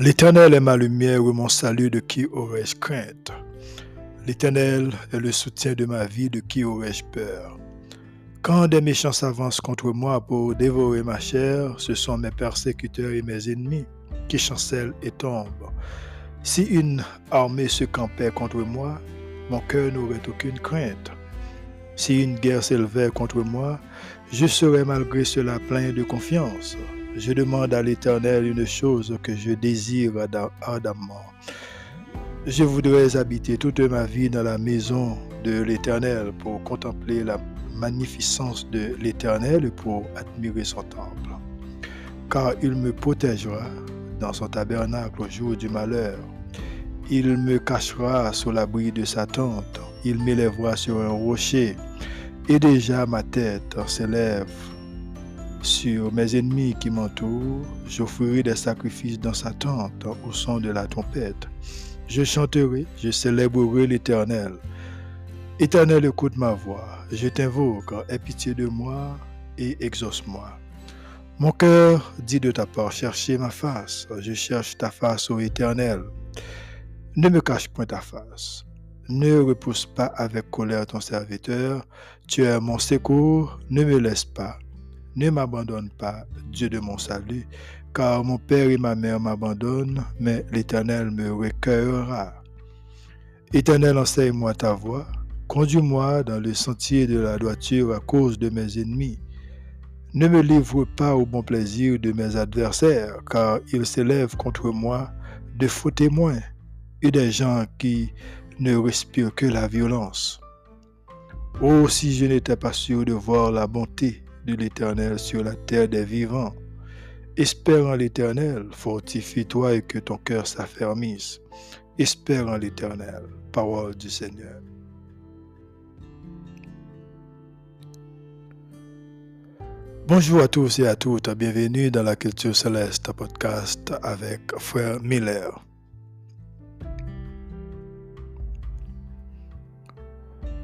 L'Éternel est ma lumière et mon salut, de qui aurais-je crainte? L'Éternel est le soutien de ma vie, de qui aurais-je peur? Quand des méchants s'avancent contre moi pour dévorer ma chair, ce sont mes persécuteurs et mes ennemis qui chancellent et tombent. Si une armée se campait contre moi, mon cœur n'aurait aucune crainte. Si une guerre s'élevait contre moi, je serais malgré cela plein de confiance. Je demande à l'Éternel une chose que je désire ardemment. Je voudrais habiter toute ma vie dans la maison de l'Éternel pour contempler la magnificence de l'Éternel et pour admirer son temple. Car il me protégera dans son tabernacle au jour du malheur. Il me cachera sous l'abri de sa tente. Il m'élèvera sur un rocher. Et déjà ma tête s'élève sur mes ennemis qui m'entourent, j'offrirai des sacrifices dans sa tente au son de la trompette. Je chanterai, je célébrerai l'Éternel. Éternel, écoute ma voix. Je t'invoque, aie pitié de moi et exauce-moi. Mon cœur dit de ta part, cherchez ma face. Je cherche ta face, ô Éternel. Ne me cache point ta face. Ne repousse pas avec colère ton serviteur. Tu es mon secours, ne me laisse pas ne m'abandonne pas, Dieu de mon salut, car mon père et ma mère m'abandonnent, mais l'Éternel me recueillera. Éternel, enseigne-moi ta voie, conduis-moi dans le sentier de la droiture à cause de mes ennemis. Ne me livre pas au bon plaisir de mes adversaires, car ils s'élèvent contre moi de faux témoins et des gens qui ne respirent que la violence. Oh, si je n'étais pas sûr de voir la bonté l'Éternel sur la terre des vivants. Espère en l'Éternel, fortifie-toi et que ton cœur s'affermisse. Espère en l'Éternel, parole du Seigneur. Bonjour à tous et à toutes, bienvenue dans la Culture Céleste podcast avec Frère Miller.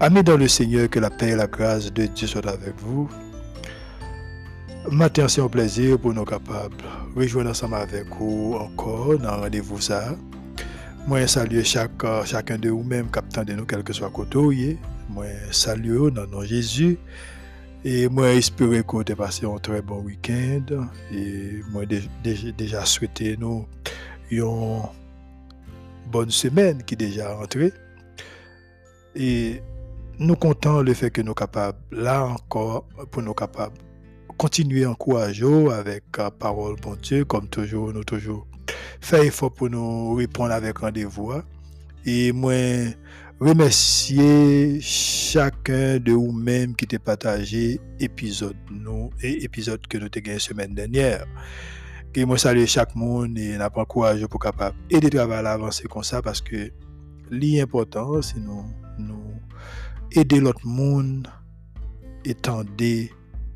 Amis dans le Seigneur, que la paix et la grâce de Dieu soient avec vous. Matin, c'est un plaisir pour nous capables de rejoindre ensemble avec vous encore dans rendez-vous ça. Moi, salue chaque, chacun de vous-même, captant de nous, quel que soit côté. Moi, salue dans nom Jésus. Et moi, espère que vous avez passé un très bon week-end. Et moi, déjà souhaité nous une bonne semaine qui est déjà rentrée. Et nous comptons le fait que nous sommes capables, là encore, pour nous capables, continuer à encourager avec la parole bon Dieu, comme toujours, nous toujours faire effort pour nous répondre avec rendez-vous. Hein. Et moi, remercier chacun de vous-même qui t'a partagé l'épisode nous et épisode que nous avons gagné la semaine dernière. Et moi, salue chaque monde et n'a pas courage pour capable aider travail à avancer comme ça parce que l'important, nous aider l'autre monde, étendre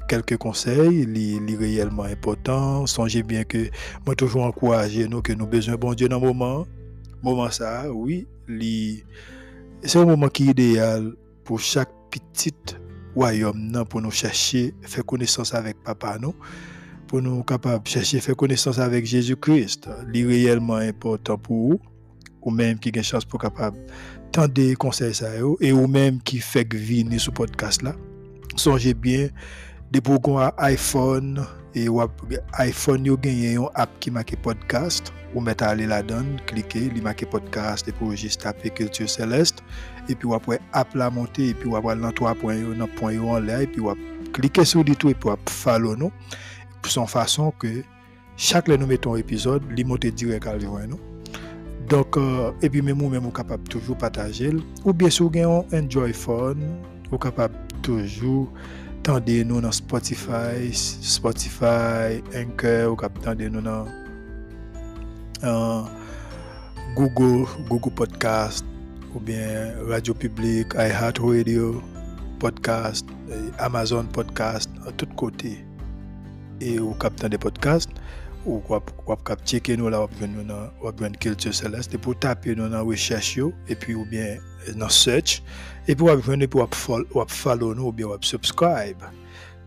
quelques conseils, les, réellement importants. Songez bien que moi toujours encourager nous que nous besoin bon Dieu dans le moment. Moment ça, oui, c'est un moment qui est idéal pour chaque petite royaume pour nous chercher faire connaissance avec papa nous pour nous capables chercher faire connaissance avec Jésus-Christ. C'est réellement important pour vous ou même qui a une chance pour capable tendre conseils ça et ou même qui fait venir ce podcast là songez bien des programmes iPhone et iPhone yo gagné une app qui marque podcast ou mettre aller donne cliquer li marque podcast et pour juste taper culture céleste et puis après app la monter et puis après dans trois points dans point en l'air et puis cliquer sur du tout et puis follow nous. De son façon que chaque fois nous mettons épisode li monter direct à nous donc, euh, et puis même nous-mêmes, capable toujours partager. Ou bien sûr, un Enjoy Phone, vous capable toujours tendez nous dans Spotify, Spotify, Anchor, ou kap tendez nous dans uh, Google, Google Podcast, ou bien Radio Public, iHeartRadio, Podcast, Amazon Podcast, à tous côtés. Et ou kap des podcasts, ou wap, kap cheke nous là, wap ven nou nan, wap ven Culture Celeste, taper nous dans recherche yo, et puis ou bien dans search, et puis wap et puis wap, follow, wap follow nous, ou bien wap subscribe.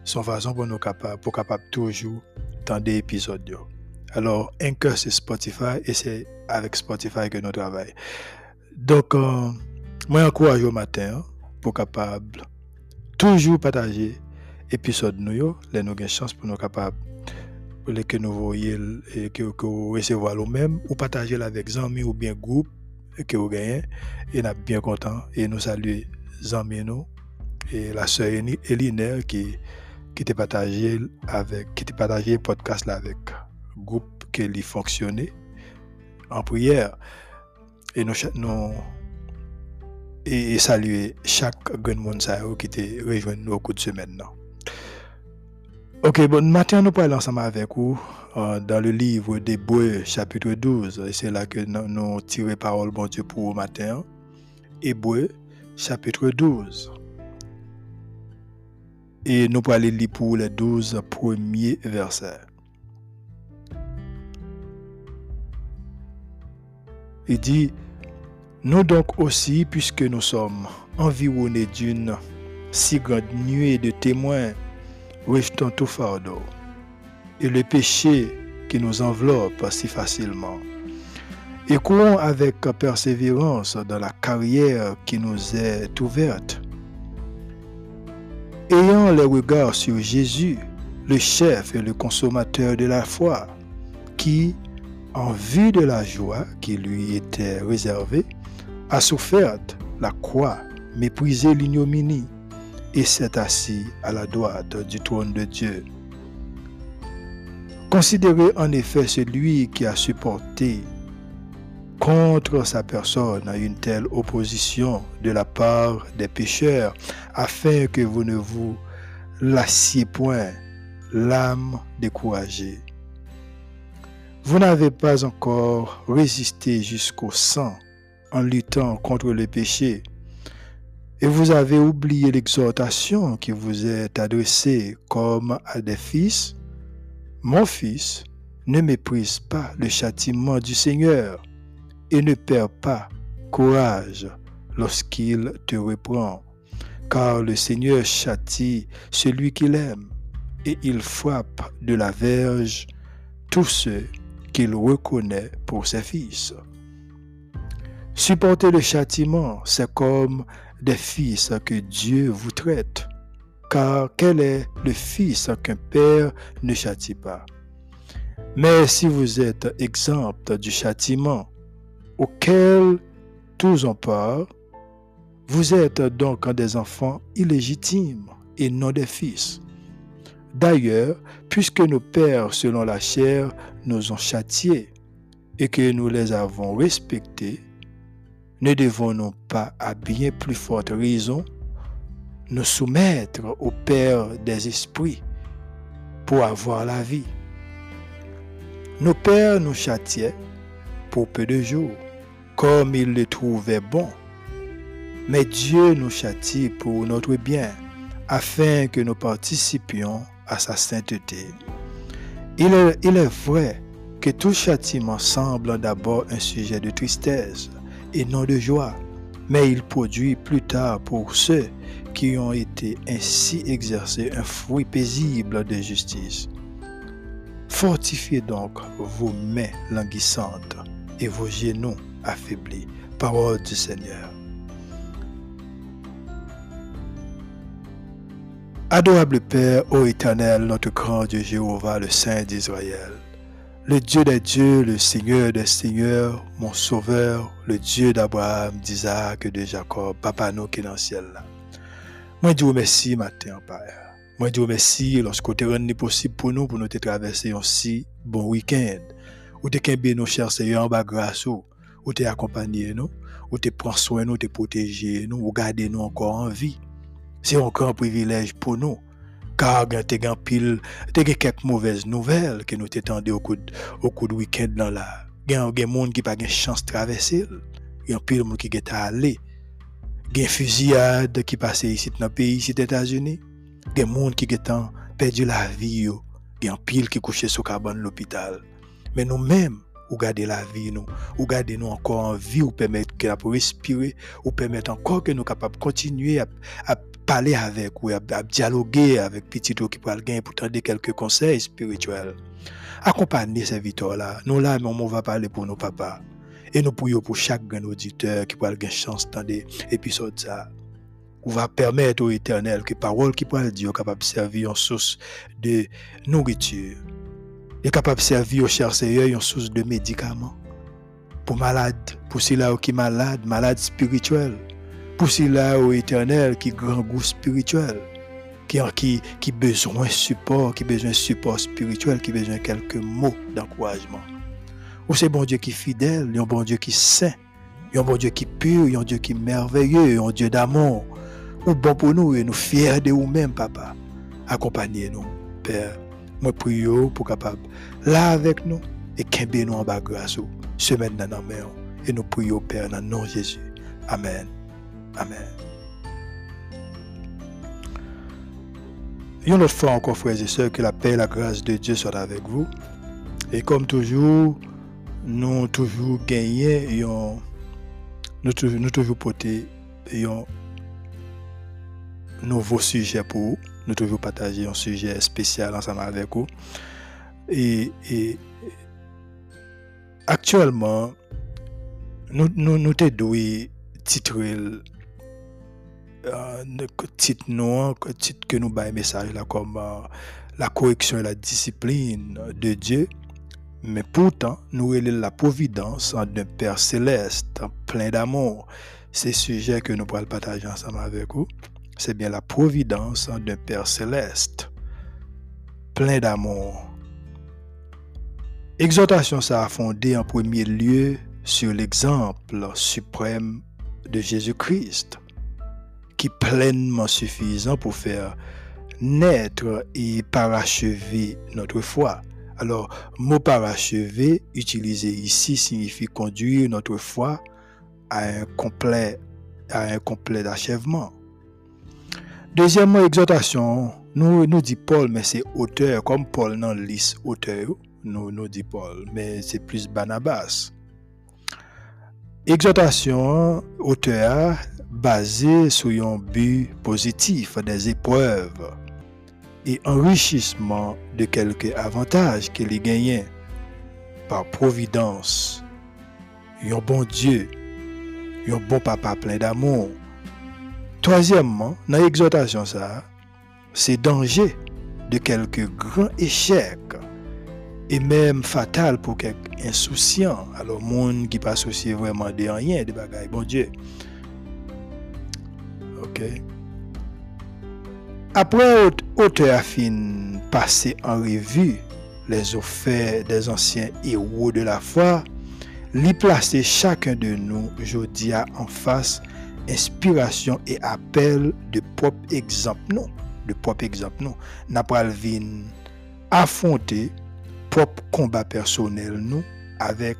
Son façon pour nous capable, pour capable toujours tendre épisodes yo. Alors, Anchor, c'est Spotify et c'est avec Spotify que nous travaillons. Donc, euh, moi, encourage au matin hein, pour capable toujours partager épisode nous, les nous avons chance pour nous capable que nous voyons et que, vous recevez nous-mêmes ou partager avec amis ou bien groupe que vous gagnez et nous sommes bien contents et nous saluons amis nous et la sœur Eline qui qui t'a partagé avec qui podcast là avec groupe qui fonctionnait en prière et nous, nous et chaque grand monde qui t'a rejoint nous au cours de semaine. Ok, bon, matin nous parlons ensemble avec vous euh, dans le livre d'Hébreu, chapitre 12. Et c'est là que nous, tirons parole, bon Dieu, pour le matin. Hébreu, chapitre 12. Et nous allons lire pour les 12 premiers versets. Il dit, nous donc aussi, puisque nous sommes environnés d'une si grande nuée de témoins, rejetons tout fardeau et le péché qui nous enveloppe si facilement. Et courons avec persévérance dans la carrière qui nous est ouverte. Ayant les regards sur Jésus, le chef et le consommateur de la foi, qui, en vue de la joie qui lui était réservée, a souffert la croix, méprisé l'ignominie et s'est assis à la droite du trône de Dieu. Considérez en effet celui qui a supporté contre sa personne une telle opposition de la part des pécheurs, afin que vous ne vous lassiez point l'âme découragée. Vous n'avez pas encore résisté jusqu'au sang en luttant contre le péché, et vous avez oublié l'exhortation qui vous est adressée comme à des fils. Mon fils, ne méprise pas le châtiment du Seigneur et ne perds pas courage lorsqu'il te reprend, car le Seigneur châtie celui qu'il aime et il frappe de la verge tous ceux qu'il reconnaît pour ses fils. Supporter le châtiment, c'est comme des fils que Dieu vous traite. Car quel est le fils qu'un père ne châtie pas? Mais si vous êtes exempt du châtiment auquel tous ont peur, vous êtes donc des enfants illégitimes et non des fils. D'ailleurs, puisque nos pères selon la chair nous ont châtiés et que nous les avons respectés, ne devons-nous pas, à bien plus forte raison, nous soumettre au Père des esprits pour avoir la vie? Nos pères nous châtiaient pour peu de jours, comme ils le trouvaient bon. Mais Dieu nous châtie pour notre bien, afin que nous participions à sa sainteté. Il est, il est vrai que tout châtiment semble d'abord un sujet de tristesse, et non de joie, mais il produit plus tard pour ceux qui ont été ainsi exercés un fruit paisible de justice. Fortifiez donc vos mains languissantes et vos genoux affaiblis. Parole du Seigneur. Adorable Père, ô éternel, notre grand Dieu Jéhovah, le Saint d'Israël, le Dieu des dieux, le Seigneur des seigneurs, mon sauveur, le Dieu d'Abraham, d'Isaac et de Jacob, papa nous qui est dans le ciel. Moi, je vous remercie matin, Père. Moi, je vous remercie lorsque tu rendu possible pour nous, pour nous traverser un si bon week-end. Où tu as nos chers Seigneur en grâce, où tu accompagné nous, où tu prends soin nous, tu protégé nous, où garder nous encore en vie. C'est encore un privilège pour nous car il y a pile, quelques mauvaises nouvelles que nous t'étendons au cours, au cours du week-end dans la. A des gens qui pas de chance de traverser. A pile de gens qui sont allés. Il y a des fusillades qui passent ici dans le pays, ici aux États-Unis. Des gens qui ont perdu la vie. Il y a pile qui couchent sur le de l'hôpital. Mais nous-mêmes, ou garder la vie nous, ou garder nous encore en vie, ou permettre que nous respirer, ou permettre encore que nous capables continuer à, parler avec ou à, dialoguer avec petit qui peut gagner pour tendre quelques conseils spirituels. Accompagnez ces victoires-là. Nous là, on va parler pour nos papas. Et nous prions pour chaque grand auditeur qui peut avoir chance d'entendre épisode ça. On va permettre au éternel que parole qui peut dire capable de servir en source de nourriture. Est capable de servir au cher Seigneur une source de médicaments. Pour malades, pour ceux-là qui sont malades, malades spirituels pour cela au éternel qui grand goût spirituel, qui, qui besoin de support, qui besoin de support spirituel, qui besoin de quelques mots d'encouragement. Ou c'est bon Dieu qui est fidèle, un bon Dieu qui est saint, un bon Dieu qui est pur, un Dieu qui est merveilleux, un Dieu d'amour. Ou bon pour nous et nous fiers de nous-mêmes, papa. Accompagnez-nous, Père. Moi, pour capable là avec nous et qu'aimer nous en bas grâce, semaine dans nos. Et nous prions, Père, dans le nom de Jésus. Amen. Amen. Une autre fois encore, frères et sœurs, que la paix et la grâce de Dieu soient avec vous. Et comme toujours, nous toujours gagné, nous nous toujours porté un nouveau sujet pour vous. Nous toujours partager un sujet spécial ensemble avec vous. Et, actuellement, nous, nous, nous doué titrer titre nous, titre que nous un message là comme euh, la correction et la discipline de Dieu. Mais pourtant, nous avons la providence d'un Père céleste plein d'amour. C'est sujet que nous pourrons partager ensemble avec vous. C'est bien la providence d'un Père céleste plein d'amour. Exhortation, ça a en premier lieu sur l'exemple suprême de Jésus-Christ qui est pleinement suffisant pour faire naître et parachever notre foi. Alors, mot parachever utilisé ici signifie conduire notre foi à un complet, à un complet. Deuxièmement, exhortation, nous, nous dit Paul, mais c'est auteur, comme Paul non lit auteur, nous, nous dit Paul, mais c'est plus Barnabas. Exhortation, auteur, basé sur un but positif des épreuves et enrichissement de quelques avantages qu'il a gagnés par providence. Un bon Dieu, un bon papa plein d'amour. Troisièmement, dans l'exhortation, ça, c'est danger de quelques grands échecs et même fatal pour quelques insouciants. Alors, monde qui pas soucier vraiment de rien, de bagaille, bon Dieu. Après, auteur a fin passé en revue les offres des anciens héros de la foi, lui placer chacun de nous, aujourd'hui, en face inspiration et appel de propre exemple non de propre exemple non. N'a pas affronter propre combat personnel nous avec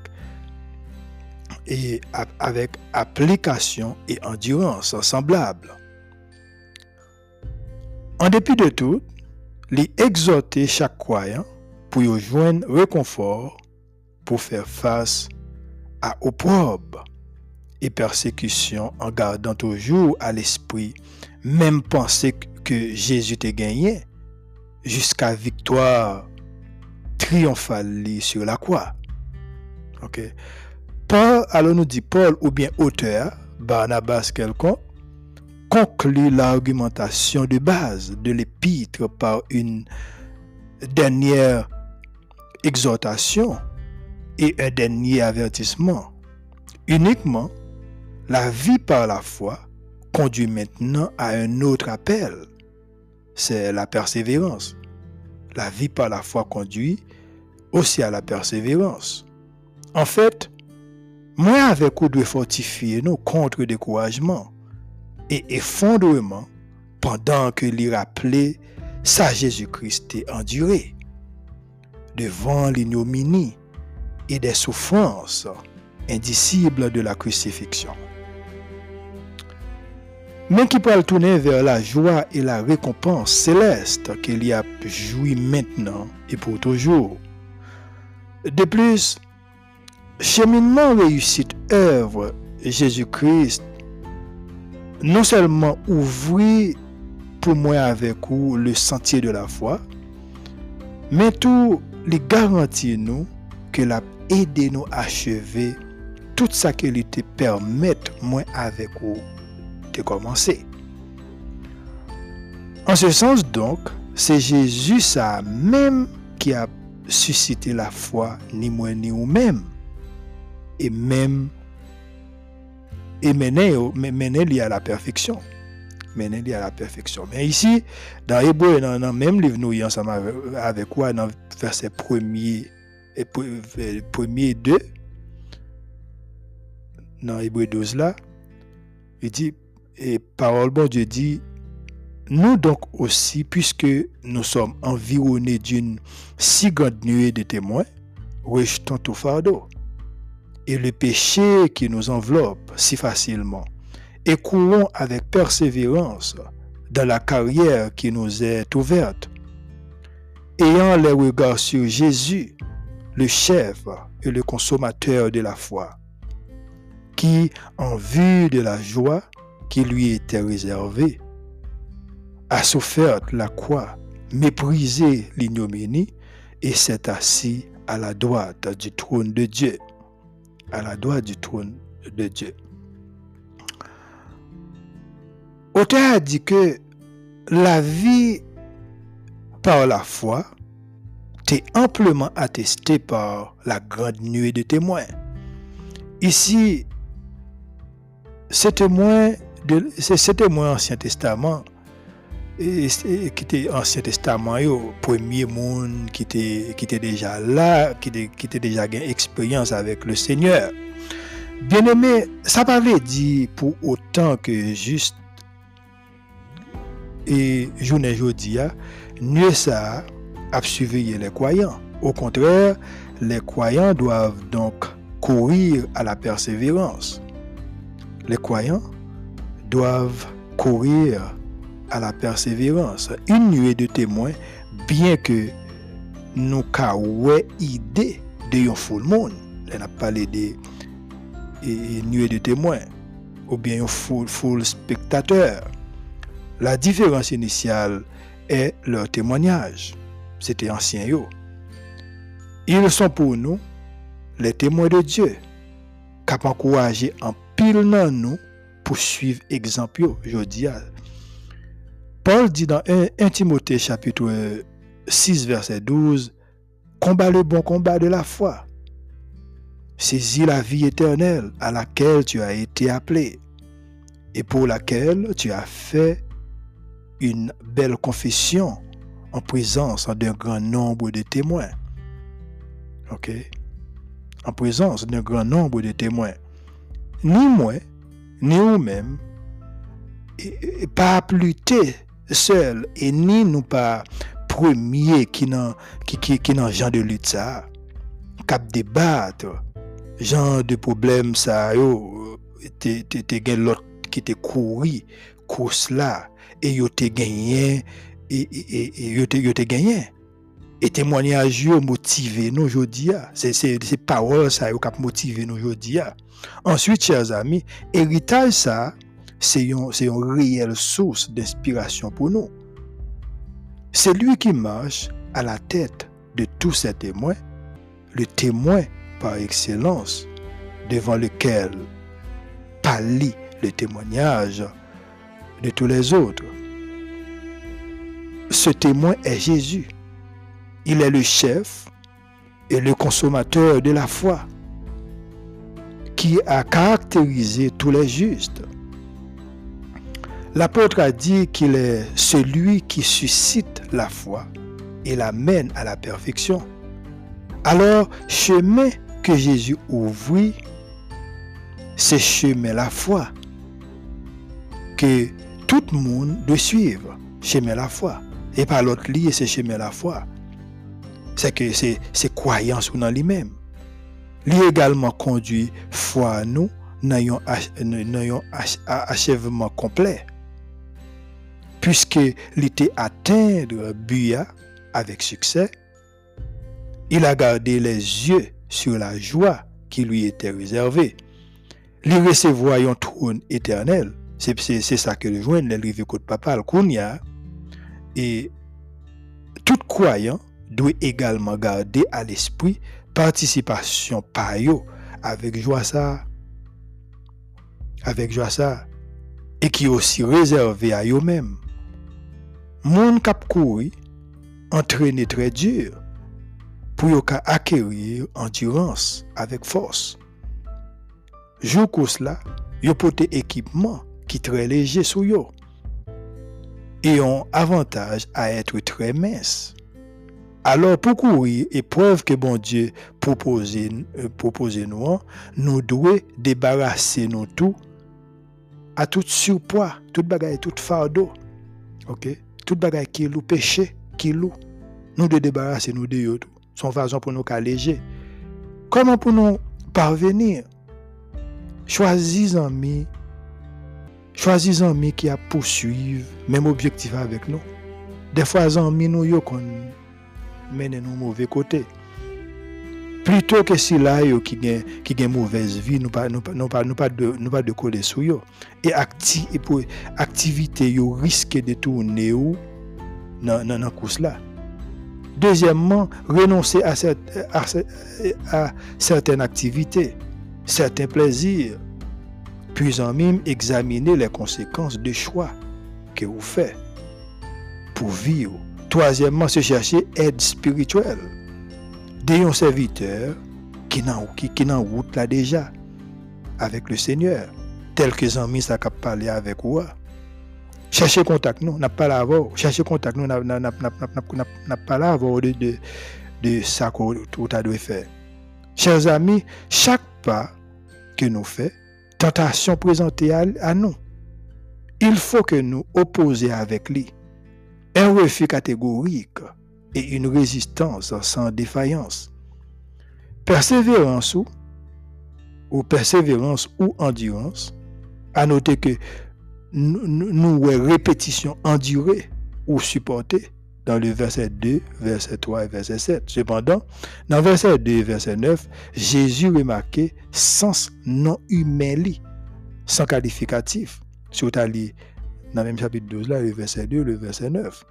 et avec application et endurance semblable en dépit de tout, les exhorter chaque croyant pour y joindre réconfort pour faire face à opprobre et persécution en gardant toujours à l'esprit même penser que Jésus t'a gagné jusqu'à victoire triomphale sur la croix. OK. Paul, alors nous dit Paul ou bien auteur, Barnabas quelconque, conclut l'argumentation de base de l'épître par une dernière exhortation et un dernier avertissement. Uniquement, la vie par la foi conduit maintenant à un autre appel. C'est la persévérance. La vie par la foi conduit aussi à la persévérance. En fait, moi avec vous de fortifier nous contre et effondrement pendant que lui rappelait ça Jésus-Christ est enduré devant l'ignominie et des souffrances indicibles de la crucifixion. Mais qui peut tourner vers la joie et la récompense céleste qu'il y a joui maintenant et pour toujours. De plus, cheminement réussite œuvre Jésus-Christ non seulement ouvrit pour moi avec vous le sentier de la foi, mais tout les garantit nous que l'a aidé nous à achever tout ça qu'il te permet moi avec vous de commencer. En ce sens donc, c'est Jésus ça même qui a suscité la foi ni moi ni vous-même et même et mener, mener à la perfection. Mener à la perfection. Mais ici, dans Hébreu, dans le même livre, nous, ensemble avec quoi, dans verset premier et premier 2, dans Hébreu 12 là, il dit, et parole Dieu dit, nous donc aussi, puisque nous sommes environnés d'une si grande nuée de témoins, rejetons tout fardeau. Et le péché qui nous enveloppe si facilement, et courons avec persévérance dans la carrière qui nous est ouverte, ayant les regards sur Jésus, le chef et le consommateur de la foi, qui, en vue de la joie qui lui était réservée, a souffert la croix, méprisé l'ignominie et s'est assis à la droite du trône de Dieu à la droite du trône de Dieu. Auteur a dit que la vie par la foi est amplement attestée par la grande nuée de témoins. Ici, ces témoins, ces témoins Ancien Testament, et, qui était Ancien Testament, le premier monde qui était, qui était déjà là, qui était, déjà une expérience avec le Seigneur. Bien aimé, ça pas dit pour autant que juste et journée jeudi, mieux ça à surveiller les croyants. Au contraire, les croyants doivent donc courir à la persévérance. Les croyants doivent courir à la persévérance. Une nuée de témoins, bien que nous avons idée de un full monde. On a parlé de nuée de témoins ou bien un full, full spectateur. La différence initiale est leur témoignage. C'était ancien yo. Ils sont pour nous les témoins de Dieu, qui encouragé en pile nous pour suivre exemple je dis Paul dit dans 1, Timothée chapitre 6 verset 12, Combat le bon combat de la foi. Saisis la vie éternelle à laquelle tu as été appelé et pour laquelle tu as fait une belle confession en présence d'un grand nombre de témoins. OK? En présence d'un grand nombre de témoins. Ni moi, ni vous-même, pas tôt seul et ni nous pas premier qui n'ont qui, qui, qui genre de lutte ça cap débattre genre de problème ça yo te te l'autre qui te couru course là et yo te gagné et et et te yo te gagné et témoignage yo motivé nous aujourd'hui c'est ces paroles ça yo cap motivé nous aujourd'hui ensuite chers amis héritage ça c'est une, réelle source d'inspiration pour nous. C'est lui qui marche à la tête de tous ces témoins, le témoin par excellence devant lequel pâlit le témoignage de tous les autres. Ce témoin est Jésus. Il est le chef et le consommateur de la foi qui a caractérisé tous les justes. L'apôtre a dit qu'il est celui qui suscite la foi et la mène à la perfection. Alors, chemin que Jésus ouvrit, c'est chemin la foi que tout le monde doit suivre. Chemin la foi. et pas l'autre et c'est chemin la foi. C'est que c'est croyance ou dans lui-même. Lui également conduit foi nous dans un achèvement complet. Puisque était atteindre Buya avec succès, il a gardé les yeux sur la joie qui lui était réservée. Il recevoir un trône éternel. C'est ça que le joint le rive de papa, le Kounia. Et tout croyant doit également garder à l'esprit participation par avec joie avec joie ça et qui est aussi réservé à eux-mêmes. Mon cap couru entraîné très dur pour acquérir endurance avec force. Jou cela, yo pote équipement qui très léger sur yo et ont avantage à être très mince. Alors pour courir épreuve que bon Dieu propose, euh, propose nous, nous devons débarrasser nous tout à tout surpoids, tout bagaille, tout fardeau. OK? Tout bagaille qui est péché, qui loue. Nous devons débarrasser nous de tout. Son façon pour nous alléger. Comment pour nous parvenir? Choisis amis. Choisis amis qui a poursuivre même objectif avec nous. Des fois, nous yo qu'on mène nous mauvais côté. Plutôt que si là qui gagne qui gagne mauvaise vie, nous pas nous pas de nous et activité yo risque de tourner ou dans dans course là. Deuxièmement, renoncer à, certaines activités, certains plaisirs, puis en même examiner les conséquences des choix que vous faites pour vivre. Troisièmement, se chercher aide spirituelle des serviteurs qui n'ont qui, qui route là déjà avec le Seigneur, tel que Zami ça a parlé avec vous. Cherchez contact nous, n'a pas la Cherchez contact nous, n'a pas de, de, de ça qu'on doit faire. Chers amis, chaque pas que nous faisons, tentation présentée à, à nous, il faut que nous opposions avec lui refus catégorique et une résistance sans défaillance. Persévérance ou, ou persévérance ou endurance, à noter que nous, répétition endurée ou supportée dans le verset 2, verset 3 et verset 7. Cependant, dans verset 2 verset 9, Jésus remarquait sens non humain, sans qualificatif. Sur dans le même chapitre 12, là, le verset 2, le verset 9.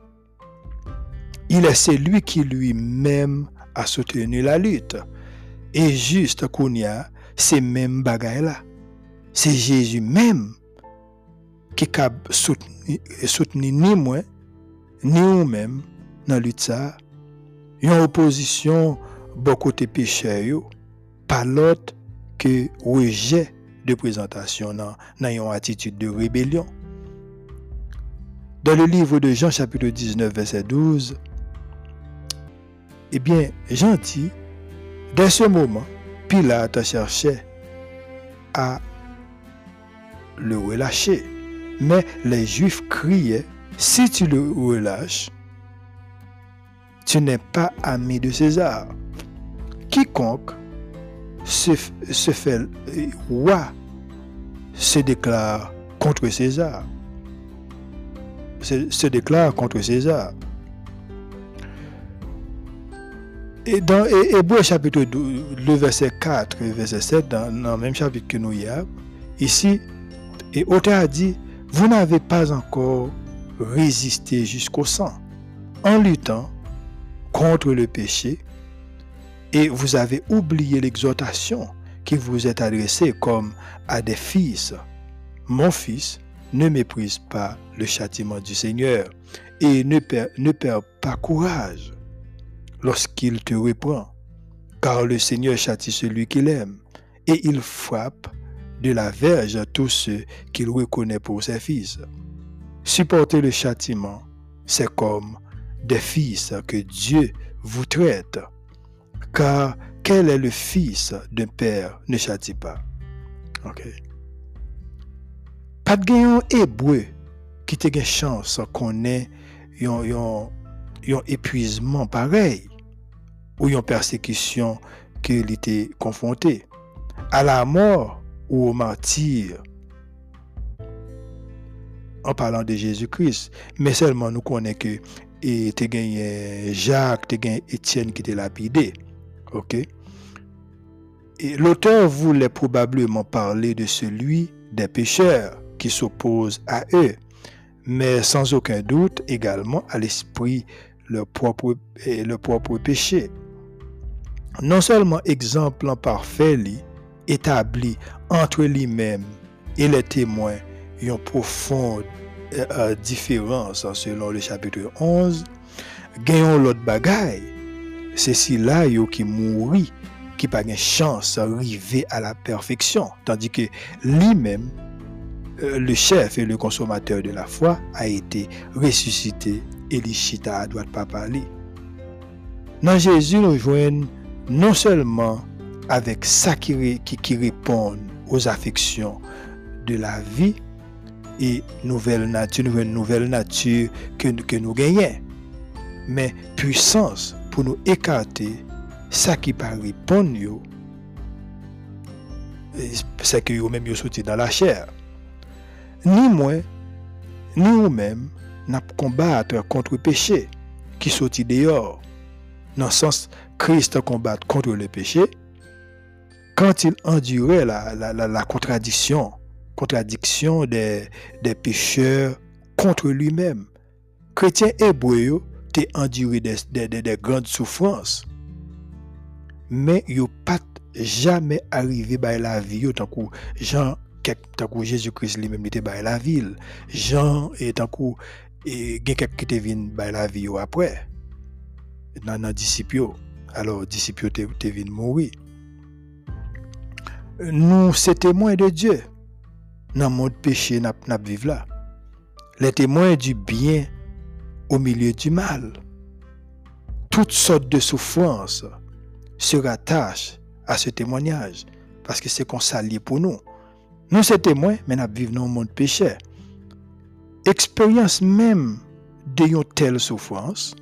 Il est celui qui lui-même a soutenu la lutte. Et juste qu'on y a ces mêmes bagailles là. C'est Jésus même qui a soutenu, ni moi, ni nous-mêmes dans la lutte ça. Une opposition beaucoup de péchés, pas l'autre que rejet de présentation dans une attitude de rébellion. Dans le livre de Jean chapitre 19 verset 12, eh bien, gentil, dès ce moment, Pilate cherchait à le relâcher. Mais les Juifs criaient, si tu le relâches, tu n'es pas ami de César. Quiconque se, fait roi se déclare contre César. se déclare contre César. Et dans Hébreu chapitre 12, le verset 4 et verset 7, dans, le même chapitre que nous y avons, ici, et auteur a dit, vous n'avez pas encore résisté jusqu'au sang en luttant contre le péché et vous avez oublié l'exhortation qui vous est adressée comme à des fils. Mon fils, ne méprise pas le châtiment du Seigneur et ne, ne perds pas courage lorsqu'il te reprend, car le Seigneur châtie celui qu'il aime, et il frappe de la verge tous ceux qu'il reconnaît pour ses fils. Supporter le châtiment, c'est comme des fils que Dieu vous traite, car quel est le fils d'un père ne châtie pas. Ok. Pas de gagnant hébreu qui te chance qu'on ait yon épuisement pareil ou yon persécution qu'il était confronté. À la mort ou au martyr, en parlant de Jésus-Christ. Mais seulement nous connaissons que et te gagné Jacques, te gagné Étienne qui était lapidé. OK? L'auteur voulait probablement parler de celui des pécheurs qui s'opposent à eux, mais sans aucun doute également à l'esprit leur propre, le propre péché. Non seulement exemple parfait établi entre lui-même et les témoins une profonde euh, différence selon le chapitre 11, gagnons l'autre bagaille. C'est si là qui mourit, qui pas de chance d'arriver à la perfection, tandis que lui-même, euh, le chef et le consommateur de la foi, a été ressuscité et l'Ichita à droite Dans Jésus, nous joignons non seulement avec ça qui, répond aux affections de la vie, et nouvelle nature, une nouvelle nature que, nous gagnons. Mais puissance pour nous écarter ça qui pas répondre, c'est que nous même sorti dans la chair. Ni moi, ni nous-mêmes, n'a combattre contre le péché qui sortit dehors. Dans le sens, Christ combat contre le péché quand il endurait la, la, contradiction contradiction des, des pécheurs contre lui-même. Chrétien hébreu t'es enduré des, des, des, grandes souffrances. Mais il pas jamais arrivé à la vie tant que Jean tant que Jésus-Christ lui-même était dans la ville. Jean et tant que quelqu'un qui était venu dans la vie après. Dans. Alors disciples étaient venus mourir. Nous, c'est témoins de Dieu dans le monde péché n'a vivre là. Les témoins du bien au milieu du mal. Toutes sortes de souffrances se rattachent à ce témoignage parce que c'est qu'on s'allie pour nous. Nous, sommes témoins, mais nous vivons dans le monde péché. Expérience même de telle souffrance,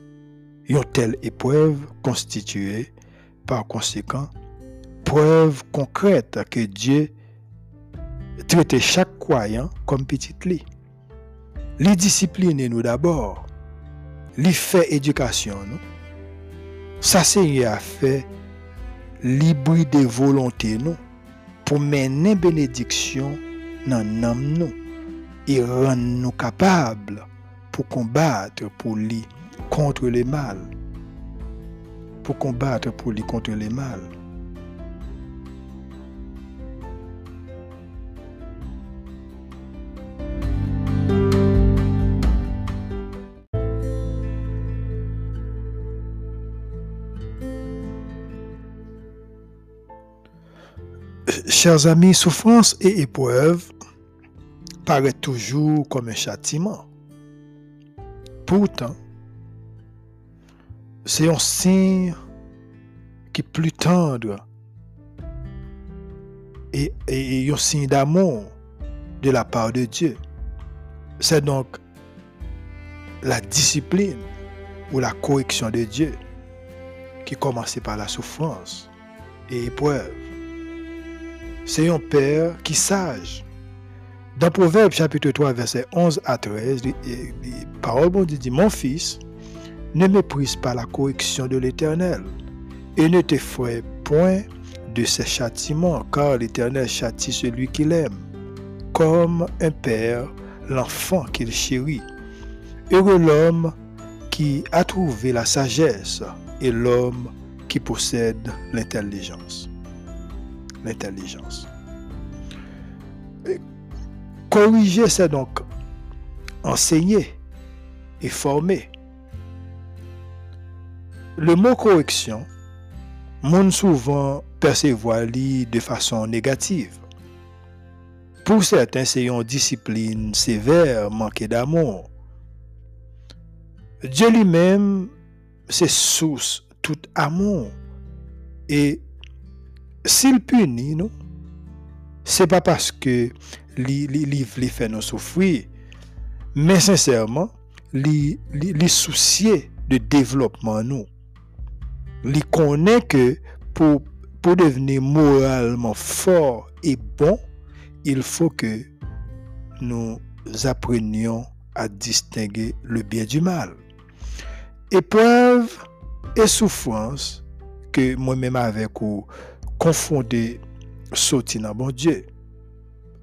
une telle épreuve constituée par conséquent preuve concrète que Dieu traiter chaque croyant comme petit lit. Les discipliner nous d'abord. Les fait éducation nous. Ça c'est à fait libre de volonté nous pour mener bénédiction dans nous et rendre nous capables pour combattre pour lui contre le mal. Pour combattre pour lui contre le mal. Chers amis, souffrance et épreuve paraissent toujours comme un châtiment. Pourtant, c'est un signe qui est plus tendre et, un signe d'amour de la part de Dieu. C'est donc la discipline ou la correction de Dieu qui commence par la souffrance et épreuve c'est un père qui sage. Dans Proverbe chapitre 3, verset 11 à 13, les paroles bon dit, Mon fils, ne méprise pas la correction de l'Éternel, et ne t'effraie point de ses châtiments, car l'Éternel châtie celui qu'il aime, comme un père l'enfant qu'il chérit. Heureux l'homme qui a trouvé la sagesse et l'homme qui possède l'intelligence l'intelligence. Corriger, c'est donc enseigner et former. Le mot correction, mon souvent percevoir de façon négative. Pour certains, c'est une discipline sévère, manquée d'amour. Dieu lui-même, c'est source tout amour. Et s'il punit nous, c'est pas parce que li, li, li fait nous souffrir, mais sincèrement, li, soucier de développement nous. Li connaît que pour, devenir moralement fort et bon, il faut que nous apprenions à distinguer le bien du mal. Épreuve et souffrance que moi-même avec ou confondé sorti dans bon Dieu.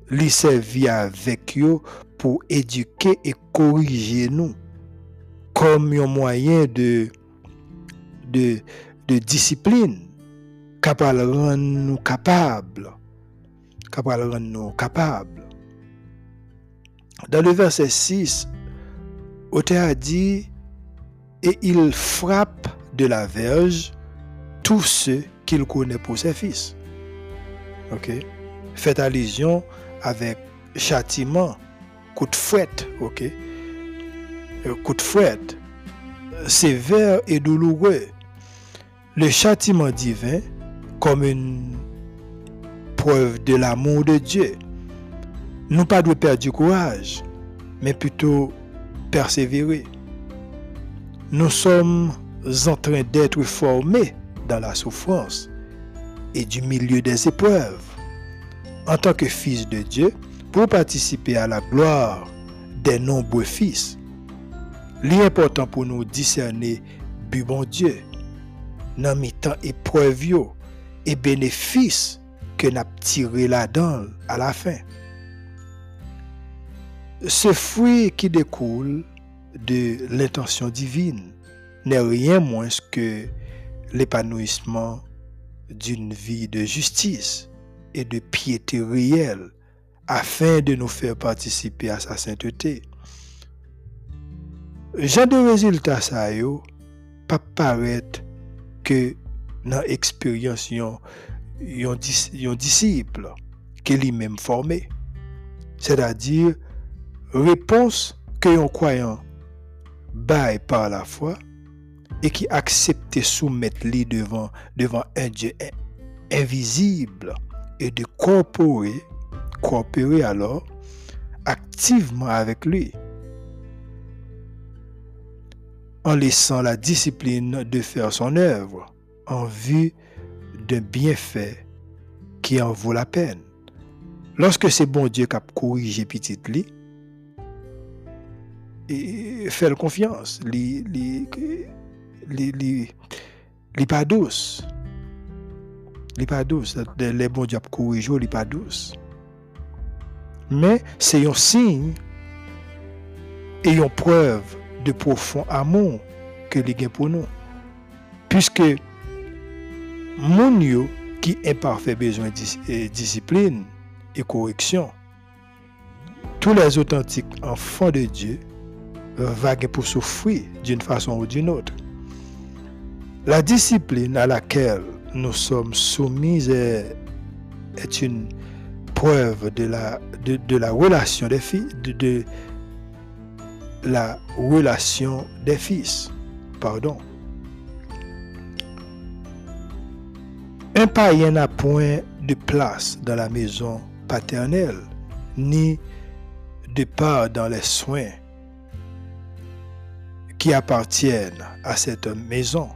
Li servi avec eux pour éduquer et corriger nous comme un moyen de, de discipline capable de nous capables. Capable de. Dans le verset 6, auteur a dit, et il frappe de la verge tous ceux qu'il connaît pour ses fils. Ok? Faites allusion avec châtiment, coup de fouette, ok? Euh, coup de fouette, sévère et douloureux. Le châtiment divin comme une preuve de l'amour de Dieu. Nous pas de perdre du courage, mais plutôt persévérer. Nous sommes en train d'être formés dans la souffrance et du milieu des épreuves. En tant que fils de Dieu, pour participer à la gloire des nombreux fils, l'important pour nous discerner du bon Dieu, dans mes temps épreuve et bénéfices que nous tiré là-dedans à la fin. Ce fruit qui découle de l'intention divine n'est rien moins que l'épanouissement d'une vie de justice et de piété réelle afin de nous faire participer à sa sainteté. Jean de résultats ça yo pas paraître que dans l'expérience yon, yon, disciple que lui-même formé. C'est-à-dire réponse que yon croyant bail par la foi et qui accepte soumettre lui devant, devant un Dieu invisible et de coopérer, coopérer alors activement avec lui en laissant la discipline de faire son œuvre en vue d'un bienfait qui en vaut la peine. Lorsque c'est bon Dieu qui a corrigé petit lit, et faire confiance, li, li, li, pas douce. Li pas douce. Les bons dieux corrigent, li pas douce. Mais c'est un signe et une preuve de profond amour que les gains pour nous. Puisque mon qui est parfait besoin de discipline et correction, tous les authentiques enfants de Dieu vaguent pour souffrir d'une façon ou d'une autre. La discipline à laquelle nous sommes soumis est, une preuve de la, de, la relation des filles, de, la relation des fils. Pardon. Un païen n'a point de place dans la maison paternelle, ni de part dans les soins qui appartiennent à cette maison.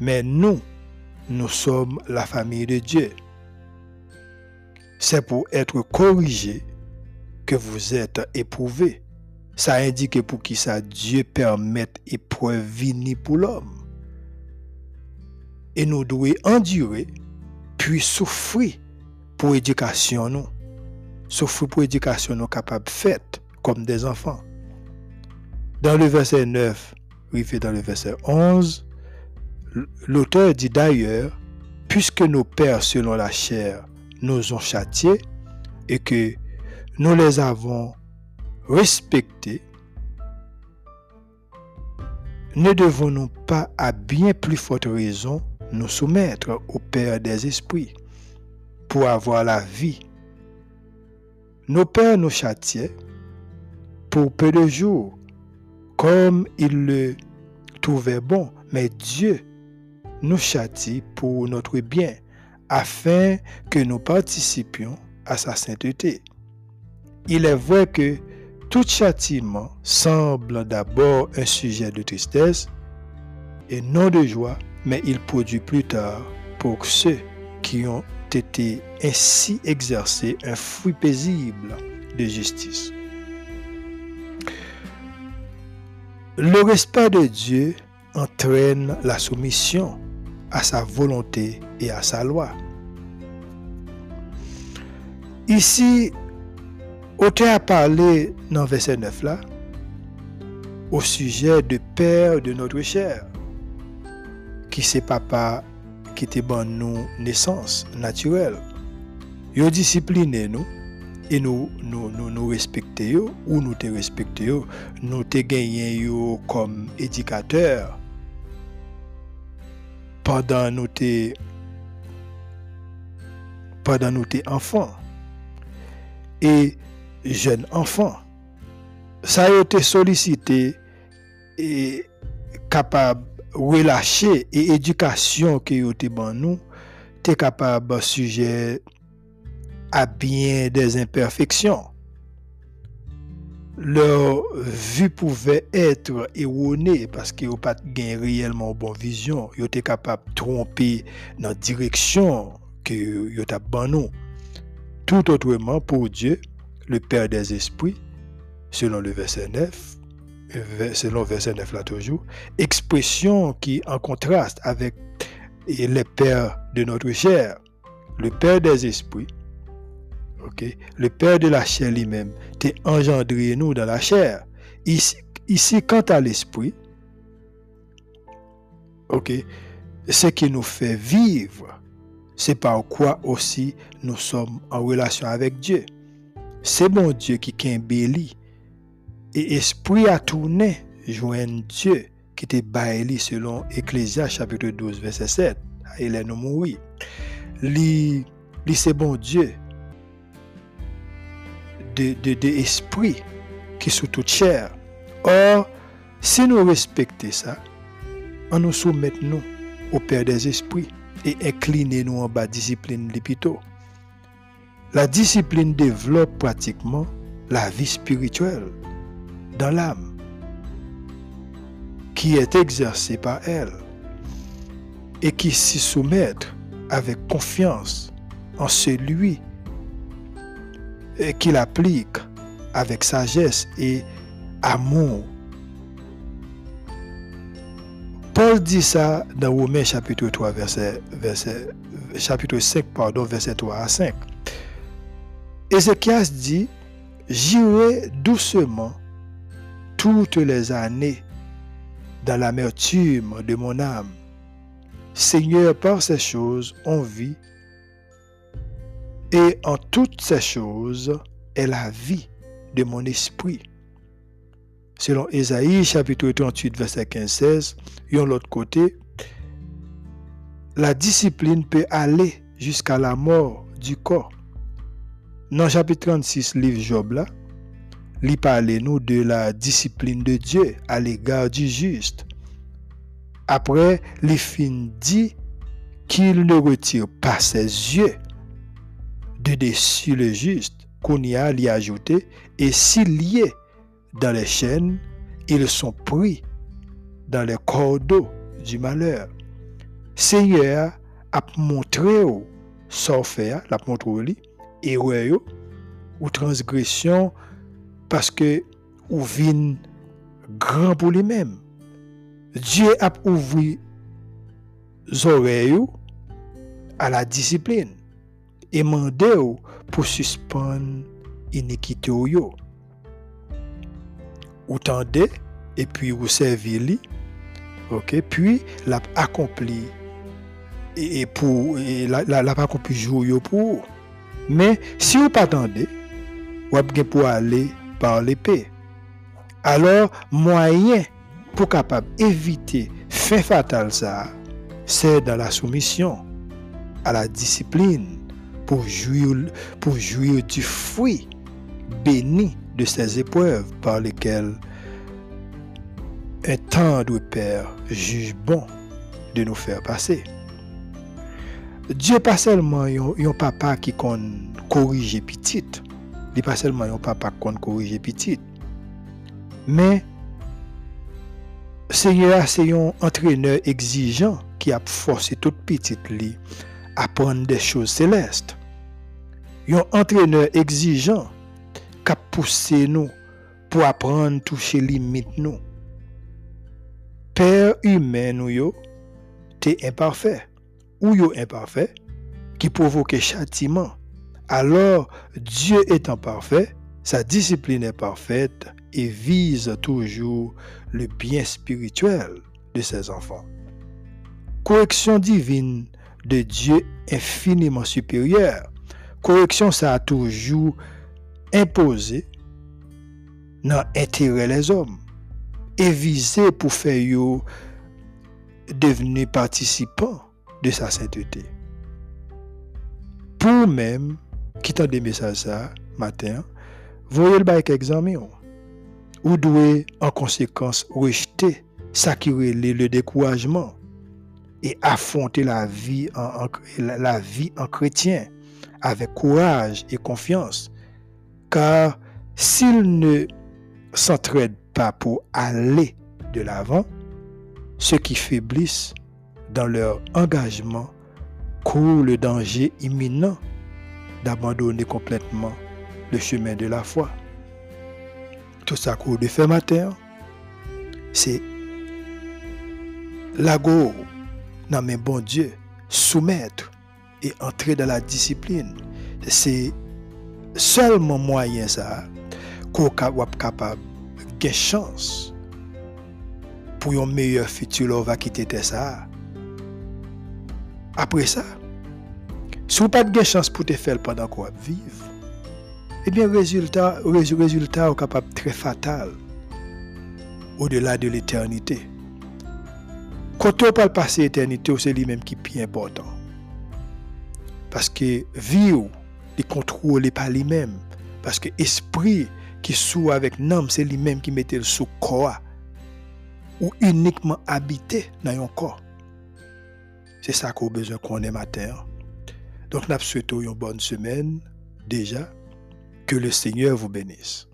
Mais nous, nous sommes la famille de Dieu. C'est pour être corrigé que vous êtes éprouvés. Ça indique pour qui ça Dieu permette épreuve venir pour l'homme. Et nous devons endurer, puis souffrir pour éducation nous. Souffrir pour éducation nous capable faite comme des enfants. Dans le verset 9, fait dans le verset 11, L'auteur dit d'ailleurs, puisque nos pères selon la chair nous ont châtiés et que nous les avons respectés, ne devons-nous pas à bien plus forte raison nous soumettre au Père des esprits pour avoir la vie Nos pères nous châtiaient pour peu de jours, comme ils le trouvaient bon, mais Dieu nous châtie pour notre bien, afin que nous participions à sa sainteté. Il est vrai que tout châtiment semble d'abord un sujet de tristesse et non de joie, mais il produit plus tard pour ceux qui ont été ainsi exercés un fruit paisible de justice. Le respect de Dieu entraîne la soumission à sa volonté et à sa loi. Ici, auteur a parlé dans verset 9 là, au sujet de père de notre chair, qui c'est papa qui était bon nous naissance naturelle. Il discipliné nous et nous nous nous, ou nous te respecter nous te gagné comme éducateur pendant nous te pendant nous te enfants jeunes enfants ça a été sollicité et capable relâcher et éducation que yo te ban nous t'es capable sujet à bien des imperfections leur vue pouvait être erronée parce qu'ils n'ont pas réellement bonne vision. Ils étaient capables de tromper dans la direction que ont nous. Tout autrement, pour Dieu, le Père des esprits, selon le verset 9, selon le verset 9 là toujours, expression qui en contraste avec les pères de notre chair, le Père des esprits, le Père de la chair lui-même t'a engendré nous dans la chair. Ici, ici quant à l'esprit, ok, ce qui nous fait vivre, c'est par quoi aussi nous sommes en relation avec Dieu. C'est bon Dieu qui béli et esprit a tourné joindre Dieu qui était bailli selon Ecclésias chapitre 12 verset 7. Il est nous mourir. Li, li c'est bon Dieu de, de, esprit qui sont toute chair. Or, si nous respectons ça, on nous soumet nous au Père des esprits et incliner nous en bas discipline l'épito. La discipline développe pratiquement la vie spirituelle dans l'âme qui est exercée par elle et qui s'y soumet avec confiance en celui qu'il applique avec sagesse et amour. Paul dit ça dans Romains chapitre 3, verset, verset, chapitre 5, pardon, verset 3 à 5. Ézéchias dit, J'irai doucement toutes les années dans l'amertume de mon âme. Seigneur, par ces choses, on vit et en toutes ces choses est la vie de mon esprit. Selon Ésaïe chapitre 38 verset 15-16, et l'autre côté, la discipline peut aller jusqu'à la mort du corps. Dans chapitre 36 livre Job là, il parle nous de la discipline de Dieu à l'égard du juste. Après, il fin dit qu'il ne retire pas ses yeux de dessus le juste, qu'on y a l'y ajouter, et s'il y est dans les chaînes, ils sont pris dans les cordeaux du malheur. Seigneur a montré au faire, l'a montré et ou transgression parce que ou vin grand pour lui-même. Dieu a ouvert oreilles à la discipline et mandé pour suspendre iniquité ou yo. Ou tendez et puis vous servez OK, puis l'a accompli et, pour et l'a, l'a jour pour. Mais si vous pas attendez, vous avez pour aller par l'épée. Alors moyen pour capable éviter fin fatal ça, c'est dans la soumission à la discipline pour jouir, du fruit béni de ces épreuves par lesquelles un tendre Père juge bon de nous faire passer. Dieu pas seulement un papa qui corrige petite, il pas seulement un papa qui corrige petite, Men, seye a se yon entreneur exijan ki ap force tout pitit li apon de chouz seleste. Yon entreneur exijan kap pousse nou pou apren touche limit nou. Pèr humen nou yo, te imparfè. Ou yo imparfè, ki provoke chatiman. Alors, Dieu etant parfait, sa discipline est parfaite et vise toujours le bien spirituel de ses enfants. Correction divine de Dieu infiniment supérieure. Correction, ça a toujours imposé dans l'intérêt des hommes et visé pour faire devenir participants de sa sainteté. Pour même, qui t'a des messages ça matin, voyez le bail examen ou doit en conséquence rejeter ça qui le découragement et affronter la vie en, la vie en chrétien avec courage et confiance car s'ils ne s'entraident pas pour aller de l'avant, ceux qui faiblissent dans leur engagement courent le danger imminent d'abandonner complètement le chemin de la foi. Tout ça qu'on de matin, c'est l'ago dans mes bon Dieu, soumettre et entrer dans la discipline. C'est seulement moyen ça qu'on est capable de chance pour un meilleur futur va quitter ça. Après ça, si vous n'avez pas de chance pour te faire pendant qu'on vivre, eh bien, le résultat, est très fatal au-delà de l'éternité. Quand on parle passer l'éternité, c'est lui-même qui est plus important. Parce que vie, il contrôle pas lui-même. Parce que l'esprit qui sous avec l'âme, c'est lui-même qui mettait le sous corps ou uniquement habité dans un corps. C'est ça qu'on a besoin qu'on ait matin. Donc, nous souhaitons une bonne semaine déjà. Que le Seigneur vous bénisse.